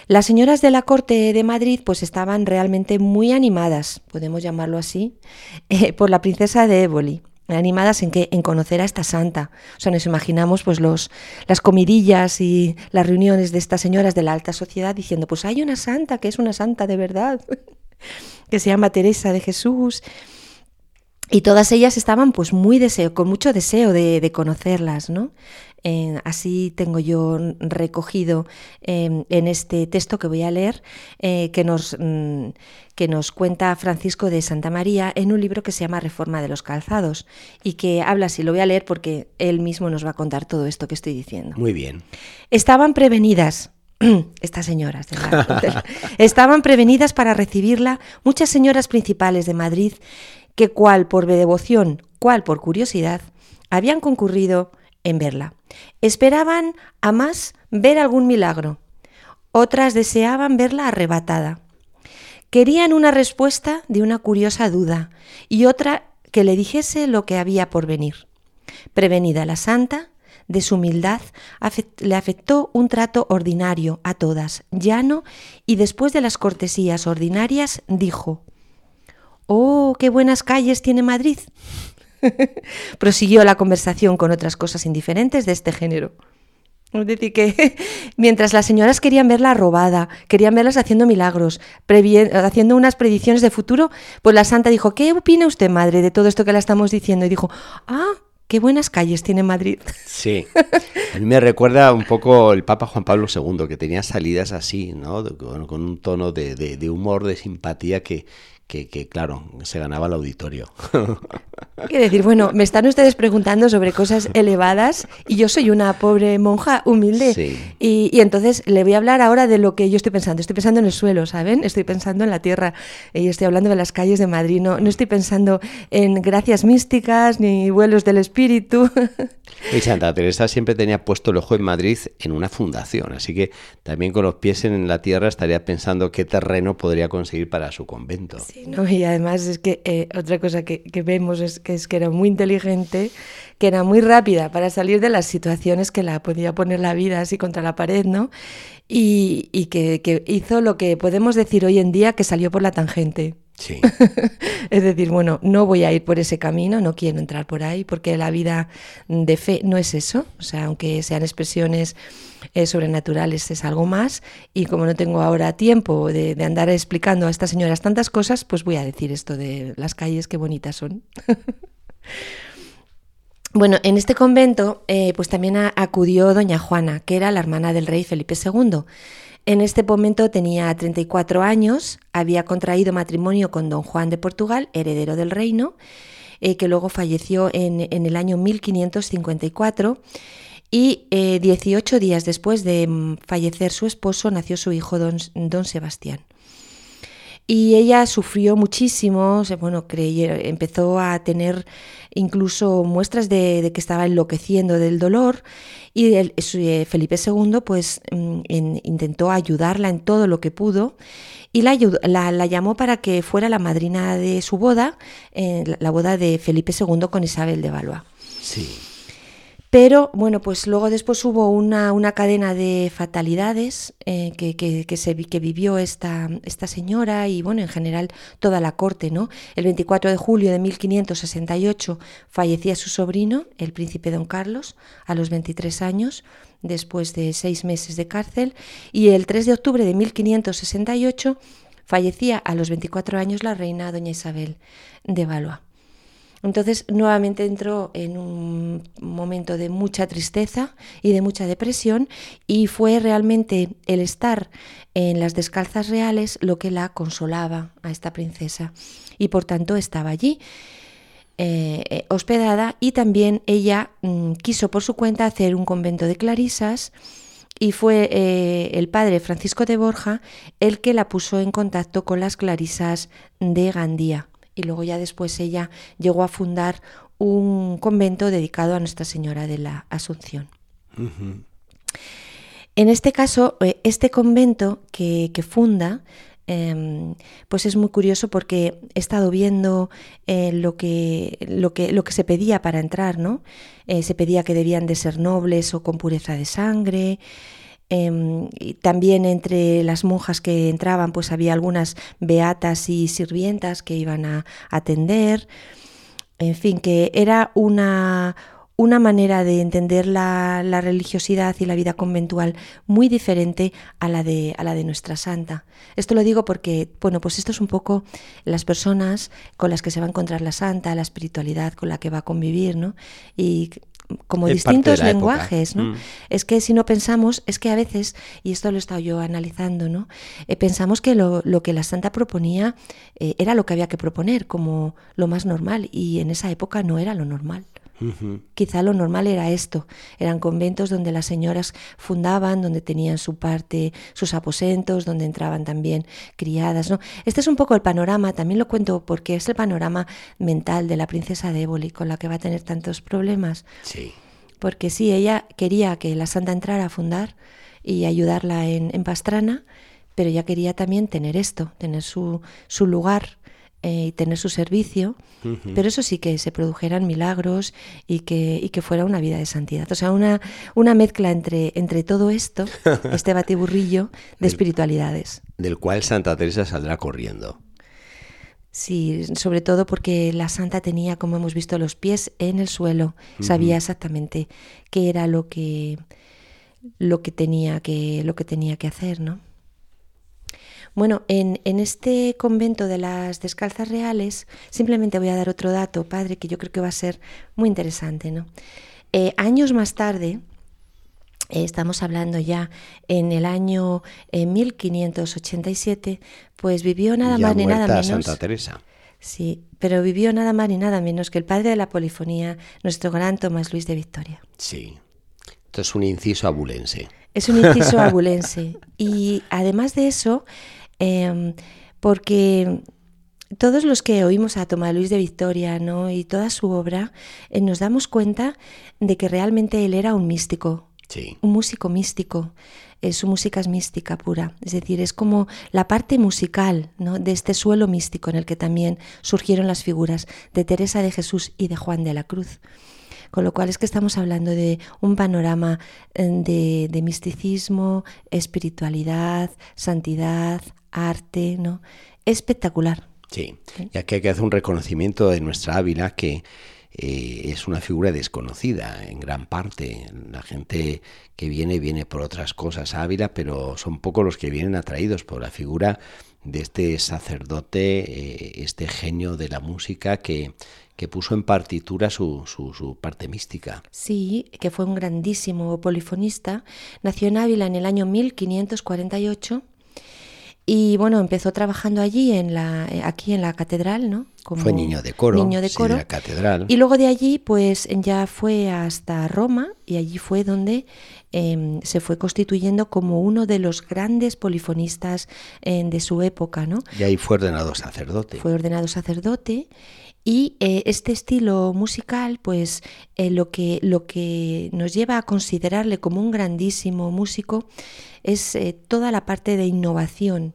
Las señoras de la corte de Madrid pues estaban realmente muy animadas, podemos llamarlo así, eh, por la princesa de Éboli animadas en que en conocer a esta santa. O sea, nos imaginamos pues los las comidillas y las reuniones de estas señoras de la alta sociedad diciendo, pues hay una santa que es una santa de verdad, que se llama Teresa de Jesús. Y todas ellas estaban pues muy deseo, con mucho deseo de, de conocerlas, ¿no? así tengo yo recogido em, en este texto que voy a leer, eh, que, nos, mm, que nos cuenta Francisco de Santa María en un libro que se llama Reforma de los Calzados y que habla así, lo voy a leer porque él mismo nos va a contar todo esto que estoy diciendo. Muy bien. Estaban prevenidas estas señoras estaban prevenidas para recibirla muchas señoras principales de Madrid que cual por devoción, cual por curiosidad, habían concurrido en verla. Esperaban a más ver algún milagro. Otras deseaban verla arrebatada. Querían una respuesta de una curiosa duda y otra que le dijese lo que había por venir. Prevenida la santa, de su humildad, le afectó un trato ordinario a todas, llano, y después de las cortesías ordinarias dijo, Oh, qué buenas calles tiene Madrid. Prosiguió la conversación con otras cosas indiferentes de este género. Es decir, que mientras las señoras querían verla robada, querían verlas haciendo milagros, haciendo unas predicciones de futuro, pues la santa dijo, ¿qué opina usted, madre, de todo esto que la estamos diciendo? Y dijo, ah, qué buenas calles tiene Madrid. Sí, a mí me recuerda un poco el Papa Juan Pablo II, que tenía salidas así, ¿no? Con, un tono de humor, de simpatía que, que, claro, se ganaba el auditorio. Quiero decir, bueno, me están ustedes preguntando sobre cosas elevadas y yo soy una pobre monja humilde. Y, y, entonces le voy a hablar ahora de lo que yo estoy pensando. Estoy pensando en el suelo, ¿saben? Estoy pensando en la tierra y estoy hablando de las calles de Madrid. No, no estoy pensando en gracias místicas ni vuelos del espíritu. Y Santa Teresa siempre tenía puesto el ojo en Madrid en una fundación, así que también con los pies en la tierra estaría pensando qué terreno podría conseguir para su convento. Sí, ¿no? y además es que eh, otra cosa que, vemos es que, es que era muy inteligente, que era muy rápida para salir de las situaciones que la podía poner la vida así contra la pared, ¿no? Y, y que, que hizo lo que podemos decir hoy en día que salió por la tangente. Sí. es decir, bueno, no voy a ir por ese camino, no quiero entrar por ahí, porque la vida de fe no es eso. O sea, aunque sean expresiones eh, sobrenaturales, es algo más. Y como no tengo ahora tiempo de, andar explicando a estas señoras tantas cosas, pues voy a decir esto de las calles, qué bonitas son. Bueno, en este convento eh, pues también acudió doña Juana, que era la hermana del rey Felipe II. En este momento tenía 34 años, había contraído matrimonio con don Juan de Portugal, heredero del reino, eh, que luego falleció en, el año 1554 y 18 eh, días después de mm, fallecer su esposo nació su hijo don, don Sebastián. Y ella sufrió muchísimo, bueno, empezó a tener incluso muestras de, que estaba enloqueciendo del dolor y eh, Felipe II pues mm, intentó ayudarla en todo lo que pudo y la, la, llamó para que fuera la madrina de su boda, eh, la boda de Felipe II con Isabel de Valois. Sí. Pero bueno, pues luego después hubo una, una cadena de fatalidades eh, que, que, que vivió esta, esta señora y bueno, en general toda la corte, ¿no? El 24 de julio de 1568 fallecía su sobrino, el príncipe don Carlos, a los 23 años, después de seis meses de cárcel, y el 3 de octubre de 1568 fallecía a los 24 años la reina doña Isabel de Valois. Entonces nuevamente entró en un momento de mucha tristeza y de mucha depresión y fue realmente el estar en las descalzas reales lo que la consolaba a esta princesa y por tanto estaba allí. Eh, eh, hospedada y también ella mm, quiso por su cuenta hacer un convento de clarisas y fue eh, el padre Francisco de Borja el que la puso en contacto con las clarisas de Gandía y luego ya después ella llegó a fundar un convento dedicado a Nuestra Señora de la Asunción. En este caso, eh, este convento que, funda, em, pues es muy curioso porque he estado viendo eh, lo, que, lo, que, lo, que, se pedía para entrar, ¿no? Eh, se pedía que debían de ser nobles o con pureza de sangre. Em, también entre las monjas que entraban, pues había algunas beatas y sirvientas que iban a atender. En fin, que era una, una manera de entender la, religiosidad y la vida conventual muy diferente a la, de, a la de nuestra santa. Esto lo digo porque, bueno, pues esto es un poco las personas con las que se va a encontrar la santa, la espiritualidad con la que va a convivir, ¿no? Y como distintos lenguajes, ¿no? Mm. Es que si no pensamos, es que a veces, y esto lo he estado yo analizando, ¿no? Eh, pensamos que lo, que la santa proponía eh, era lo que había que proponer, como lo más normal, y en esa época no era lo normal. Quizá lo normal era esto, eran conventos donde las señoras fundaban, donde tenían su parte, sus aposentos, donde entraban también criadas. ¿no? Este es un poco el panorama, también lo cuento porque es el panorama mental de la princesa de Éboli, con la que va a tener tantos problemas. Sí. Porque sí, ella quería que la santa entrara a fundar y ayudarla en, en Pastrana, pero ella quería también tener esto, tener su, su lugar eh, y tener su servicio, pero eso sí que se produjeran milagros y que, y que fuera una vida de santidad. O sea, una, una mezcla entre, entre todo esto, este batiburrillo de espiritualidades. Del cual Santa Teresa saldrá corriendo. Sí, sobre todo porque la santa tenía, como hemos visto, los pies en el suelo, sabía exactamente qué era lo que, lo que tenía que, lo que tenía que hacer, ¿no? Bueno, en, este convento de las descalzas reales, simplemente voy a dar otro dato, padre, que yo creo que va a ser muy interesante. ¿no? Eh, años más tarde, eh, estamos hablando ya en el año 1587, eh, pues vivió nada más ni nada menos. Santa Teresa. Sí, pero vivió nada más ni nada menos que el padre de la polifonía, nuestro gran Tomás Luis de Victoria. Sí. Esto es un inciso abulense. Es un inciso abulense. Y además de eso, Em, porque todos los que oímos a Tomás Luis de Victoria ¿no? y toda su obra, eh, nos damos cuenta de que realmente él era un místico, un músico místico. Eh, su música es mística pura, es decir, es como la parte musical ¿no? de este suelo místico en el que también surgieron las figuras de Teresa de Jesús y de Juan de la Cruz. Con lo cual es que estamos hablando de un panorama eh, de misticismo, espiritualidad, santidad, arte, ¿no? Espectacular. Sí, y aquí hay que hacer un reconocimiento de nuestra Ávila que eh, es una figura desconocida en gran parte. La gente que viene viene por otras cosas a Ávila, pero son pocos los que vienen atraídos por la figura de este sacerdote, eh, este genio de la música que, que puso en partitura su, su, su, parte mística. Sí, que fue un grandísimo polifonista. Nació en Ávila en el año 1548 y bueno, empezó trabajando allí, en la, eh, aquí en la catedral, ¿no? Como fue niño de coro, niño de, coro. la catedral. Y luego de allí, pues ya fue hasta Roma y allí fue donde em, se fue constituyendo como uno de los grandes polifonistas de su época, ¿no? Y ahí fue ordenado sacerdote. Fue ordenado sacerdote y eh, este estilo musical, pues eh, lo, que, lo que nos lleva a considerarle como un grandísimo músico es eh, toda la parte de innovación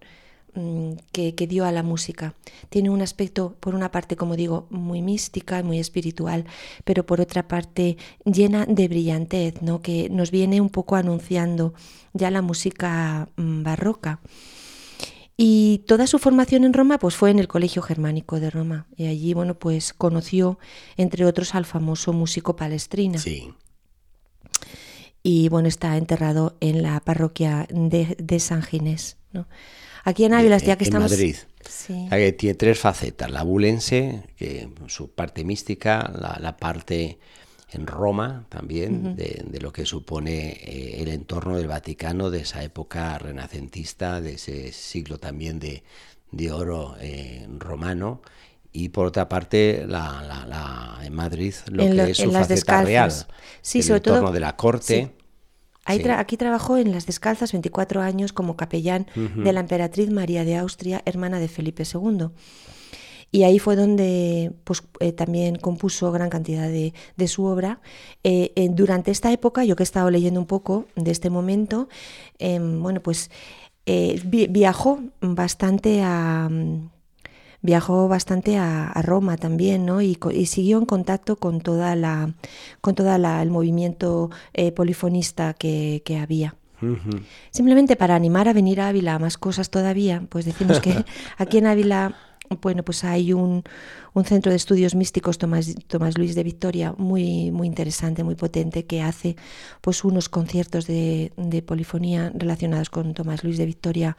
mm, que, dio a la música. Tiene un aspecto, por una parte, como digo, muy mística, muy espiritual, pero por otra parte llena de brillantez, ¿no? que nos viene un poco anunciando ya la música mm, barroca. Y toda su formación en Roma pues fue en el Colegio Germánico de Roma. Y allí, bueno, pues conoció, entre otros, al famoso músico Palestrina. Sí. Y bueno, está enterrado en la parroquia de, San Ginés. ¿no? Aquí en Ávila, ya que estamos... Madrid. Sí. tiene tres facetas. La bulense, que su parte mística, la, la parte en Roma también, de, lo que supone eh, el entorno del Vaticano, de esa época renacentista, de ese siglo también de, oro eh, romano. Y por otra parte, la, en Madrid, lo que es su faceta real, sí, el sobre entorno todo, de la corte. aquí trabajó en las descalzas 24 años como capellán de la emperatriz María de Austria, hermana de Felipe II. Y ahí fue donde pues, eh, también compuso gran cantidad de, de su obra. Eh, eh, durante esta época, yo que he estado leyendo un poco de este momento, em, bueno, pues viajó bastante a viajó bastante a, Roma también, ¿no? Y, siguió en contacto con toda la, con toda el movimiento polifonista que, que había. Simplemente para animar a venir a Ávila a más cosas todavía, pues decimos que aquí en Ávila bueno, pues hay un, centro de estudios místicos Tomás, Tomás, Luis de Victoria muy, muy interesante, muy potente, que hace pues unos conciertos de, polifonía relacionados con Tomás Luis de Victoria,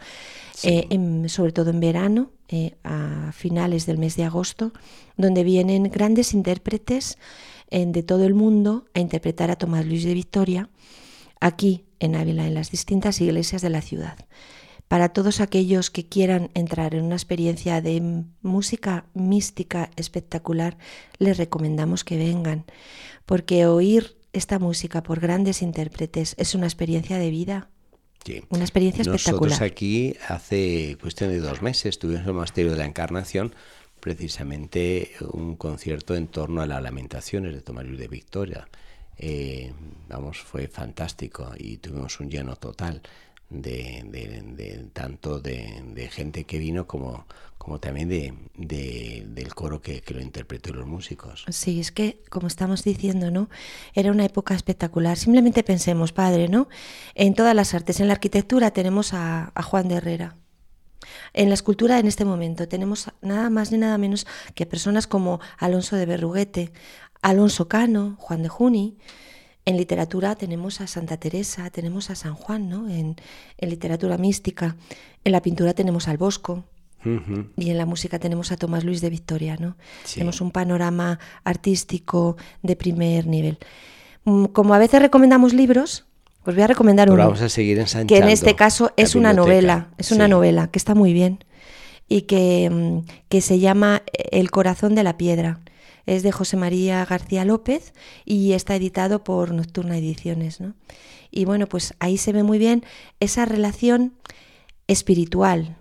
eh, sobre todo en verano, eh, a finales del mes de agosto, donde vienen grandes intérpretes eh, de todo el mundo a interpretar a Tomás Luis de Victoria aquí en Ávila, en las distintas iglesias de la ciudad para todos aquellos que quieran entrar en una experiencia de música mística espectacular, les recomendamos que vengan, porque oír esta música por grandes intérpretes es una experiencia de vida. Una experiencia espectacular. Nosotros aquí hace cuestión de dos meses tuvimos en el Monasterio de la Encarnación precisamente un concierto en torno a las lamentaciones de Tomás Luis de Victoria. Eh, vamos, fue fantástico y tuvimos un lleno total de, tanto de, gente que vino como, como también de, del coro que, lo interpretó y los músicos. Sí, es que, como estamos diciendo, ¿no? Era una época espectacular. Simplemente pensemos, padre, ¿no? En todas las artes, en la arquitectura tenemos a, a Juan de Herrera. En la escultura en este momento tenemos nada más ni nada menos que personas como Alonso de Berruguete, Alonso Cano, Juan de Juni, en literatura tenemos a Santa Teresa, tenemos a San Juan, ¿no? En, literatura mística. En la pintura tenemos al Bosco. Y en la música tenemos a Tomás Luis de Victoria, ¿no? Tenemos un panorama artístico de primer nivel. Mm, como a veces recomendamos libros, pues voy a recomendar uno. Vamos a seguir Que en este caso es una novela, es una novela que está muy bien y que, mm, que se llama El corazón de la piedra es de José María García López y está editado por Nocturna Ediciones. ¿no? Y bueno, pues ahí se ve muy bien esa relación espiritual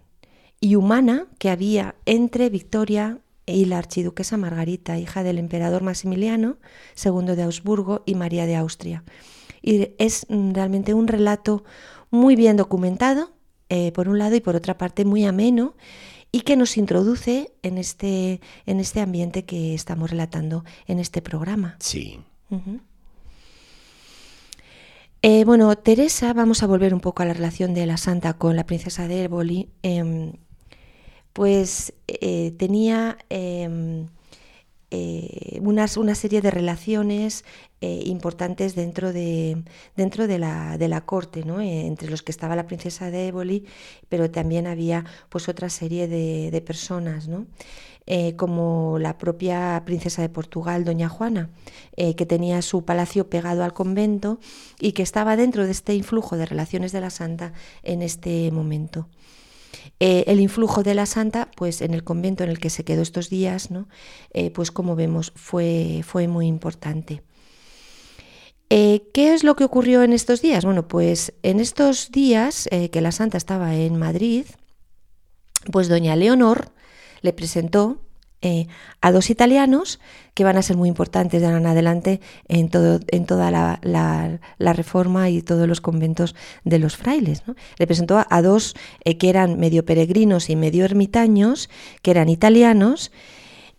y humana que había entre Victoria y la archiduquesa Margarita, hija del emperador Maximiliano II de Augsburgo y María de Austria. Y es realmente un relato muy bien documentado, eh, por un lado, y por otra parte muy ameno y que nos introduce en este, en este ambiente que estamos relatando en este programa. Sí. Eh, bueno, Teresa, vamos a volver un poco a la relación de la santa con la princesa de Éboli. Em, pues eh, tenía eh, una serie de relaciones eh, importantes dentro de, dentro de, la, de la corte, ¿no? Eh, entre los que estaba la princesa de Éboli, pero también había pues otra serie de, personas, ¿no? como la propia princesa de Portugal, doña Juana, que tenía su palacio pegado al convento y que estaba dentro de este influjo de relaciones de la santa en este momento. Eh, el influjo de la santa, pues en el convento en el que se quedó estos días, ¿no? Eh, pues como vemos, fue, fue muy importante. Eh, ¿Qué es lo que ocurrió en estos días? Bueno, pues en estos días que la santa estaba en Madrid, pues doña Leonor le presentó eh, a dos italianos que van a ser muy importantes de ahora en adelante en, todo, en toda la, reforma y todos los conventos de los frailes. Le presentó a, dos eh, que eran medio peregrinos y medio ermitaños, que eran italianos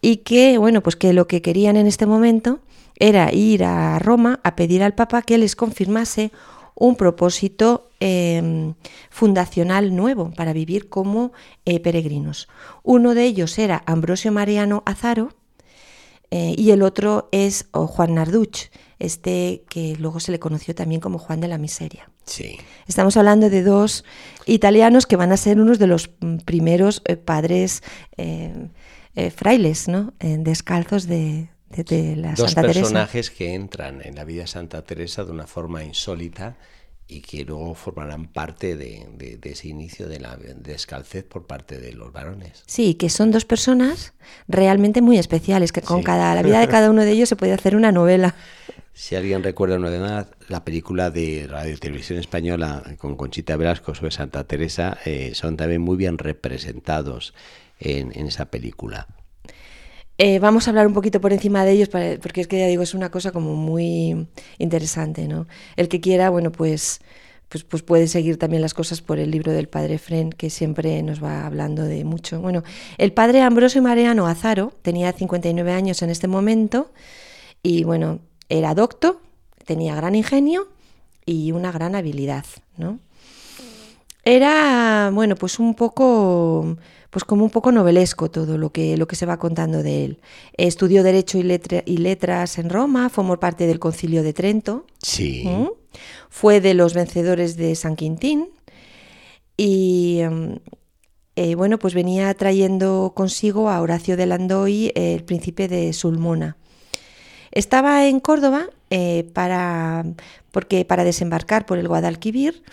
y que, bueno, pues que lo que querían en este momento era ir a Roma a pedir al Papa que les confirmase un propósito em, fundacional nuevo para vivir como eh, peregrinos. Uno de ellos era Ambrosio Mariano Azaro eh, y el otro es Juan Narduch, este que luego se le conoció también como Juan de la Miseria. Sí. Estamos hablando de dos italianos que van a ser unos de los mm, primeros eh, padres frailes, ¿no? descalzos de, Dos personajes que entran en la vida de Santa Teresa de una forma insólita y que luego formarán parte de, ese inicio de la descalcez por parte de los varones. Sí, que son dos personas realmente muy especiales, que con cada la vida de cada uno de ellos se puede hacer una novela. Si alguien recuerda una de nada, la película de Radio Televisión Española con Conchita Velasco sobre Santa Teresa eh, son también muy bien representados en esa película. Eh, vamos a hablar un poquito por encima de ellos, porque es que ya digo, es una cosa como muy interesante, ¿no? El que quiera, bueno, pues, pues, pues puede seguir también las cosas por el libro del padre Fren, que siempre nos va hablando de mucho. Bueno, el padre Ambrosio Mariano Azaro tenía 59 años en este momento y, bueno, era docto, tenía gran ingenio y una gran habilidad, ¿no? Era, bueno, pues un poco pues como un poco novelesco todo lo que, lo que se va contando de él. Estudió Derecho y, y Letras en Roma, formó parte del Concilio de Trento. Sí. Fue de los vencedores de San Quintín y em, eh, bueno, pues venía trayendo consigo a Horacio de Landoy, el príncipe de Sulmona. Estaba en Córdoba eh, para, porque, para desembarcar por el Guadalquivir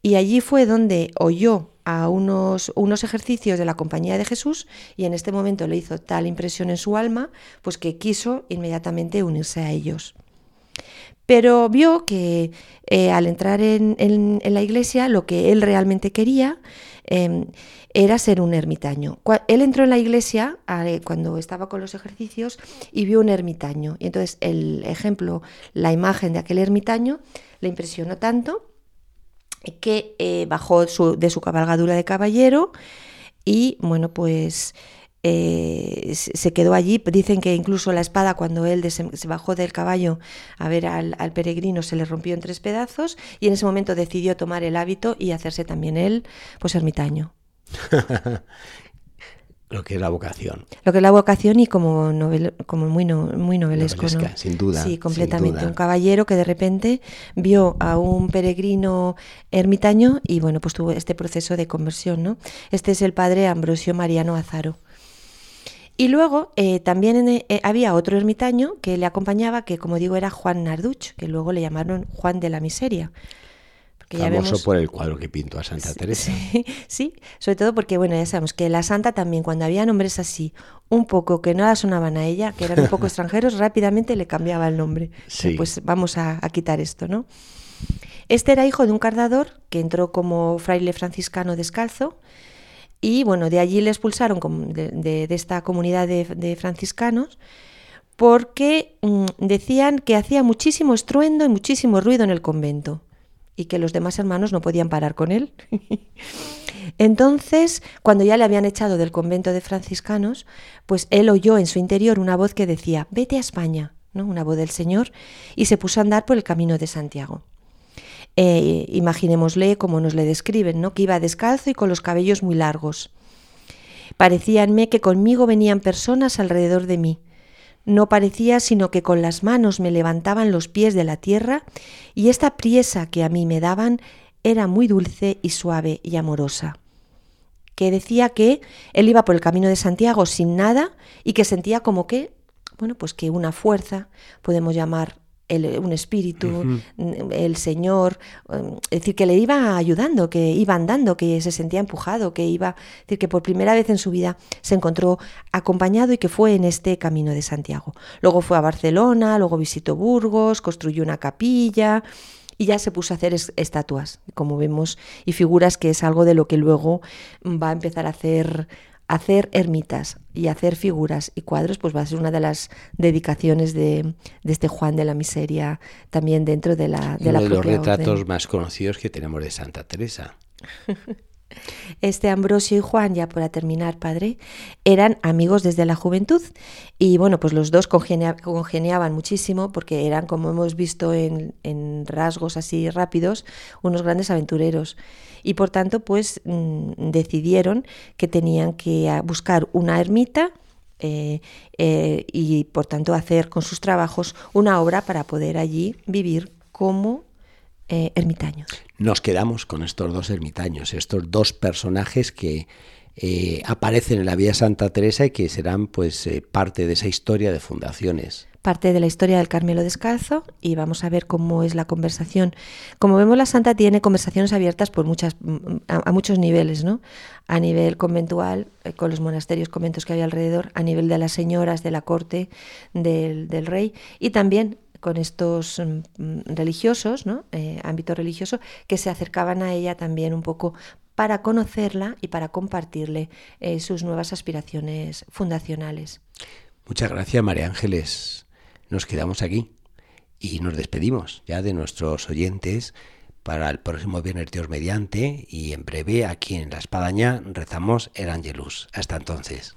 y allí fue donde oyó a unos, unos ejercicios de la Compañía de Jesús y en este momento le hizo tal impresión en su alma, pues que quiso inmediatamente unirse a ellos. Pero vio que eh, al entrar en, la iglesia lo que él realmente quería em, era ser un ermitaño. Él entró en la iglesia cuando estaba con los ejercicios y vio un ermitaño. Y entonces el ejemplo, la imagen de aquel ermitaño le impresionó tanto que eh, bajó de su cabalgadura de caballero y bueno, pues eh, se quedó allí. Dicen que incluso la espada, cuando él se bajó del caballo a ver al, al, peregrino, se le rompió en tres pedazos y en ese momento decidió tomar el hábito y hacerse también él, pues ermitaño. Lo que es la vocación. Lo que es la vocación y como, novel, como muy, muy novelesco. ¿no? Sin duda. Sí, completamente. Un caballero que de repente vio a un peregrino ermitaño y bueno, pues tuvo este proceso de conversión. ¿no? Este es el padre Ambrosio Mariano Azaro. Y luego eh, también eh, había otro ermitaño que le acompañaba, que como digo era Juan Narduch, que luego le llamaron Juan de la Miseria. Famoso por el cuadro que pintó a Santa Teresa. Sí, sobre todo porque, bueno, ya sabemos que la Santa también, cuando había nombres así, un poco que no la sonaban a ella, que eran un poco extranjeros, rápidamente le cambiaba el nombre. Sí. Pues vamos a, quitar esto, ¿no? Este era hijo de un cardador que entró como fraile franciscano descalzo y, bueno, de allí le expulsaron de, esta comunidad de, franciscanos porque mm, decían que hacía muchísimo estruendo y muchísimo ruido en el convento y que los demás hermanos no podían parar con él. Entonces, cuando ya le habían echado del convento de franciscanos, pues él oyó en su interior una voz que decía, vete a España, ¿no? una voz del Señor, y se puso a andar por el camino de Santiago. Eh, imaginémosle como nos le describen, ¿no? que iba descalzo y con los cabellos muy largos. Parecíanme que conmigo venían personas alrededor de mí, no parecía sino que con las manos me levantaban los pies de la tierra y esta priesa que a mí me daban era muy dulce y suave y amorosa. Que decía que él iba por el camino de Santiago sin nada y que sentía como que, bueno, pues que una fuerza, podemos llamar un espíritu, el Señor, um, es decir, que le iba ayudando, que iba andando, que se sentía empujado, que iba, es decir, que por primera vez en su vida se encontró acompañado y que fue en este camino de Santiago. Luego fue a Barcelona, luego visitó Burgos, construyó una capilla, y ya se puso a hacer estatuas, como vemos, y figuras que es algo de lo que luego va a empezar a hacer hacer ermitas y hacer figuras y cuadros, pues va a ser una de las dedicaciones de, este Juan de la Miseria también dentro de la de Uno de los retratos más conocidos que tenemos de Santa Teresa. Este Ambrosio y Juan, ya para terminar, padre, eran amigos desde la juventud. Y bueno, pues los dos congeniaban muchísimo porque eran, como hemos visto en, rasgos así rápidos, unos grandes aventureros. Y por tanto pues mm, decidieron que tenían que ah, buscar una ermita eh, eh, y por tanto hacer con sus trabajos una obra para poder allí vivir como eh, ermitaños. Nos quedamos con estos dos ermitaños, estos dos personajes que aparecen en la Vía Santa Teresa y que serán pues parte de esa historia de fundaciones parte de la historia del Carmelo Descalzo y vamos a ver cómo es la conversación. Como vemos, la Santa tiene conversaciones abiertas por muchas, a, muchos niveles, ¿no? A nivel conventual, eh, con los monasterios, conventos que había alrededor, a nivel de las señoras, de la corte, del, rey y también con estos mm, religiosos, ¿no? Eh, ámbito religioso, que se acercaban a ella también un poco para conocerla y para compartirle eh, sus nuevas aspiraciones fundacionales. Muchas gracias, María Ángeles. Nos quedamos aquí y nos despedimos ya de nuestros oyentes para el próximo viernes Dios mediante y en breve aquí en La Espadaña rezamos el Angelus. Hasta entonces.